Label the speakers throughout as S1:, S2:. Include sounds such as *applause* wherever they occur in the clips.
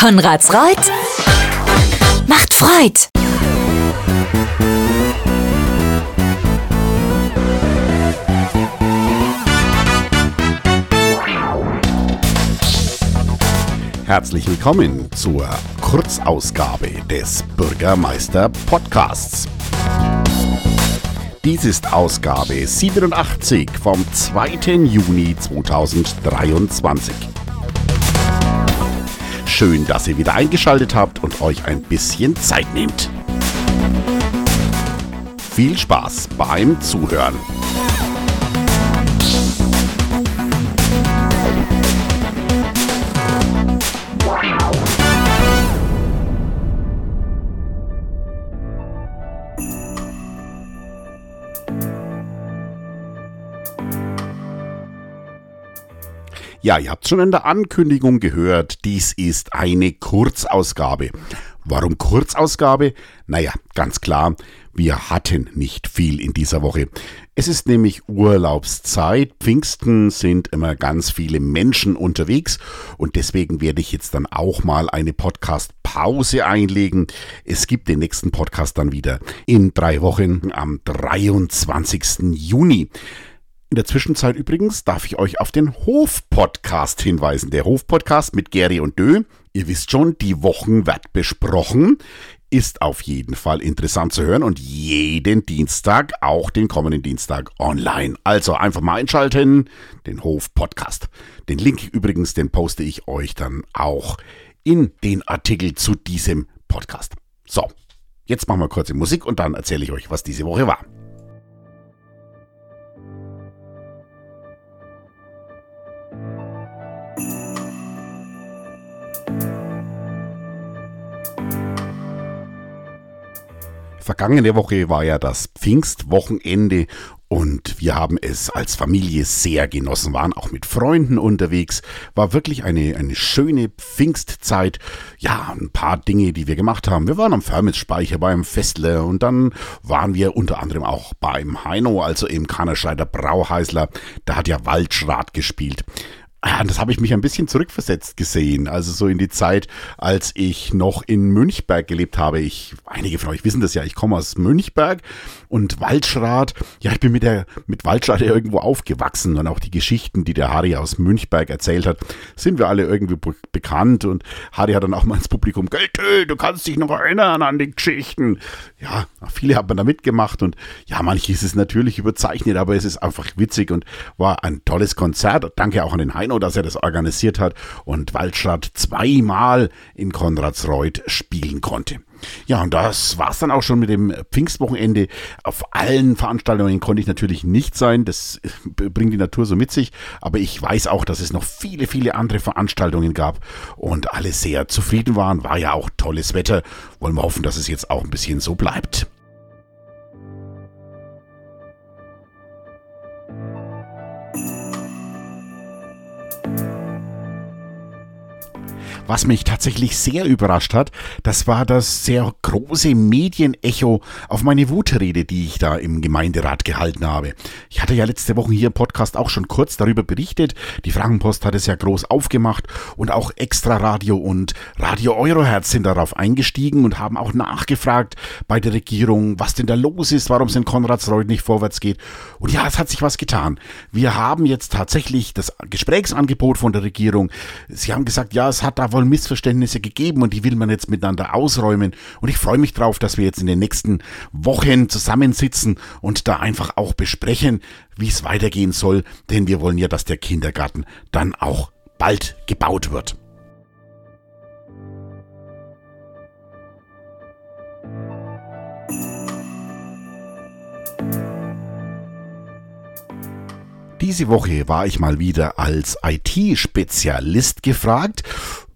S1: Konrads Reut macht Freud.
S2: Herzlich willkommen zur Kurzausgabe des Bürgermeister Podcasts. Dies ist Ausgabe 87 vom 2. Juni 2023. Schön, dass ihr wieder eingeschaltet habt und euch ein bisschen Zeit nehmt. Viel Spaß beim Zuhören. Ja, ihr habt schon in der Ankündigung gehört, dies ist eine Kurzausgabe. Warum Kurzausgabe? Naja, ganz klar, wir hatten nicht viel in dieser Woche. Es ist nämlich Urlaubszeit, Pfingsten sind immer ganz viele Menschen unterwegs und deswegen werde ich jetzt dann auch mal eine Podcast-Pause einlegen. Es gibt den nächsten Podcast dann wieder in drei Wochen am 23. Juni. In der Zwischenzeit übrigens darf ich euch auf den Hof-Podcast hinweisen. Der Hof-Podcast mit Gary und Dö. Ihr wisst schon, die Wochen wird besprochen. Ist auf jeden Fall interessant zu hören und jeden Dienstag, auch den kommenden Dienstag online. Also einfach mal einschalten, den Hof-Podcast. Den Link übrigens, den poste ich euch dann auch in den Artikel zu diesem Podcast. So, jetzt machen wir kurze Musik und dann erzähle ich euch, was diese Woche war. Vergangene Woche war ja das Pfingstwochenende und wir haben es als Familie sehr genossen, waren auch mit Freunden unterwegs, war wirklich eine, eine schöne Pfingstzeit. Ja, ein paar Dinge, die wir gemacht haben. Wir waren am Firmitsspeicher beim Festle und dann waren wir unter anderem auch beim Heino, also im Kannerscheider Brauheißler. Da hat ja Waldschrat gespielt. Ja, das habe ich mich ein bisschen zurückversetzt gesehen. Also so in die Zeit, als ich noch in Münchberg gelebt habe. Ich, einige von euch wissen das ja, ich komme aus Münchberg und Waldschrat. Ja, ich bin mit der, mit Waldschrat ja irgendwo aufgewachsen und auch die Geschichten, die der Harry aus Münchberg erzählt hat, sind wir alle irgendwie bekannt und Harry hat dann auch mal ins Publikum, Gelte, du kannst dich noch erinnern an die Geschichten. Ja, viele haben da mitgemacht und ja, manches ist natürlich überzeichnet, aber es ist einfach witzig und war ein tolles Konzert. Danke auch an den Hein Heino, dass er das organisiert hat und Waldstadt zweimal in Konradsreuth spielen konnte. Ja, und das war's dann auch schon mit dem Pfingstwochenende. Auf allen Veranstaltungen konnte ich natürlich nicht sein. Das bringt die Natur so mit sich. Aber ich weiß auch, dass es noch viele, viele andere Veranstaltungen gab und alle sehr zufrieden waren. War ja auch tolles Wetter. Wollen wir hoffen, dass es jetzt auch ein bisschen so bleibt. Was mich tatsächlich sehr überrascht hat, das war das sehr große Medienecho auf meine Wutrede, die ich da im Gemeinderat gehalten habe. Ich hatte ja letzte Woche hier im Podcast auch schon kurz darüber berichtet. Die Frankenpost hat es ja groß aufgemacht und auch Extra Radio und Radio Euroherz sind darauf eingestiegen und haben auch nachgefragt bei der Regierung, was denn da los ist, warum es in Konradsreuth nicht vorwärts geht. Und ja, es hat sich was getan. Wir haben jetzt tatsächlich das Gesprächsangebot von der Regierung. Sie haben gesagt, ja, es hat da wohl wohl Missverständnisse gegeben und die will man jetzt miteinander ausräumen. Und ich freue mich drauf, dass wir jetzt in den nächsten Wochen zusammensitzen und da einfach auch besprechen, wie es weitergehen soll, denn wir wollen ja, dass der Kindergarten dann auch bald gebaut wird. Diese Woche war ich mal wieder als IT-Spezialist gefragt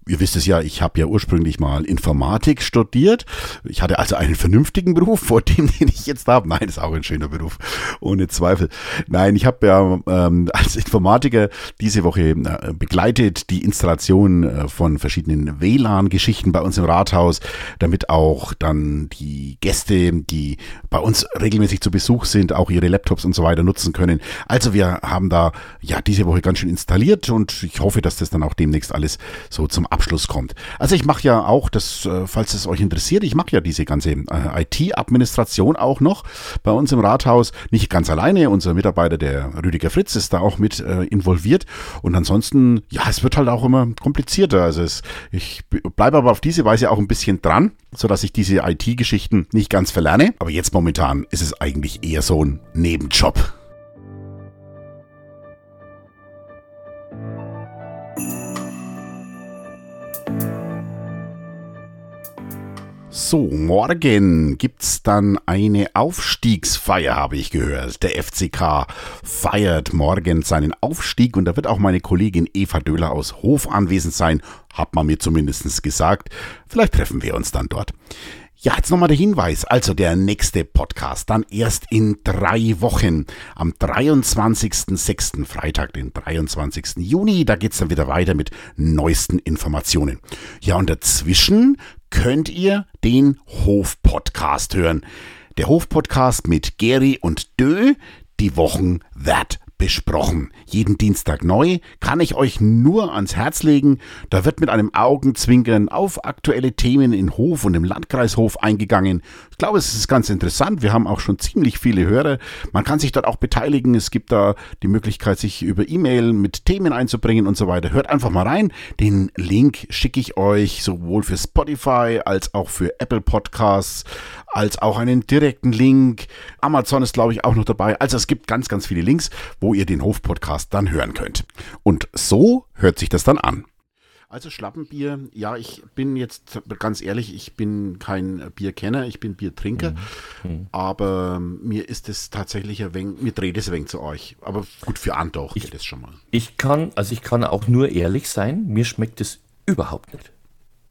S2: ihr wisst es ja, ich habe ja ursprünglich mal Informatik studiert. Ich hatte also einen vernünftigen Beruf vor dem, *laughs* den ich jetzt habe. Nein, ist auch ein schöner Beruf, ohne Zweifel. Nein, ich habe ja ähm, *laughs* als Informatiker diese Woche äh, begleitet die Installation äh, von verschiedenen WLAN-Geschichten bei uns im Rathaus, damit auch dann die Gäste, die bei uns regelmäßig zu Besuch sind, auch ihre Laptops und so weiter nutzen können. Also wir haben da ja diese Woche ganz schön installiert und ich hoffe, dass das dann auch demnächst alles so zum Abschluss kommt. Also ich mache ja auch, das, äh, falls es euch interessiert, ich mache ja diese ganze äh, IT-Administration auch noch bei uns im Rathaus. Nicht ganz alleine, unser Mitarbeiter, der Rüdiger Fritz, ist da auch mit äh, involviert. Und ansonsten, ja, es wird halt auch immer komplizierter. Also es, ich bleibe aber auf diese Weise auch ein bisschen dran, sodass ich diese IT-Geschichten nicht ganz verlerne. Aber jetzt momentan ist es eigentlich eher so ein Nebenjob. So, morgen gibt's dann eine Aufstiegsfeier, habe ich gehört. Der FCK feiert morgen seinen Aufstieg und da wird auch meine Kollegin Eva Döhler aus Hof anwesend sein, hat man mir zumindest gesagt. Vielleicht treffen wir uns dann dort. Ja, jetzt nochmal der Hinweis. Also der nächste Podcast dann erst in drei Wochen. Am 23.06. Freitag, den 23. Juni. Da geht's dann wieder weiter mit neuesten Informationen. Ja, und dazwischen könnt ihr den Hof-Podcast hören. Der Hof-Podcast mit Gary und Dö. Die Wochen That besprochen. Jeden Dienstag neu, kann ich euch nur ans Herz legen. Da wird mit einem Augenzwinkern auf aktuelle Themen in Hof und im Landkreishof eingegangen. Ich glaube, es ist ganz interessant. Wir haben auch schon ziemlich viele Hörer. Man kann sich dort auch beteiligen. Es gibt da die Möglichkeit, sich über E-Mail mit Themen einzubringen und so weiter. Hört einfach mal rein. Den Link schicke ich euch sowohl für Spotify als auch für Apple Podcasts als auch einen direkten Link. Amazon ist, glaube ich, auch noch dabei. Also es gibt ganz, ganz viele Links, wo ihr den Hof-Podcast dann hören könnt. Und so hört sich das dann an. Also Schlappenbier, ja, ich bin jetzt ganz ehrlich, ich bin kein Bierkenner, ich bin Biertrinker, mhm. Mhm. aber mir ist es tatsächlich ein wenig, mir dreht es ein wenig zu euch. Aber gut, für Andauch geht es schon mal.
S3: Ich kann, also ich kann auch nur ehrlich sein, mir schmeckt es überhaupt nicht.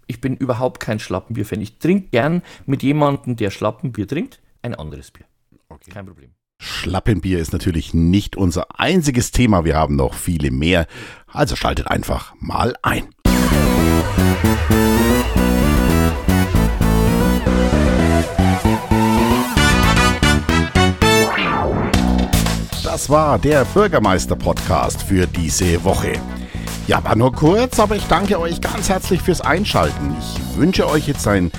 S3: Ich bin überhaupt kein Schlappenbier-Fan. Ich trinke gern mit jemandem, der Schlappenbier trinkt, ein anderes Bier.
S2: Okay. Kein Problem. Schlappenbier ist natürlich nicht unser einziges Thema. Wir haben noch viele mehr. Also schaltet einfach mal ein. Das war der Bürgermeister-Podcast für diese Woche. Ja, war nur kurz, aber ich danke euch ganz herzlich fürs Einschalten. Ich wünsche euch jetzt ein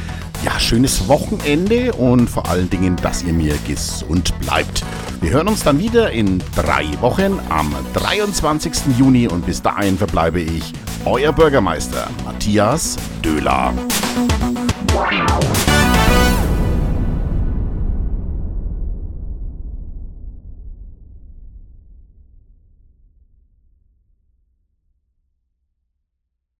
S2: ja, schönes Wochenende und vor allen Dingen, dass ihr mir gesund bleibt. Wir hören uns dann wieder in drei Wochen am 23. Juni und bis dahin verbleibe ich euer Bürgermeister Matthias Döhler.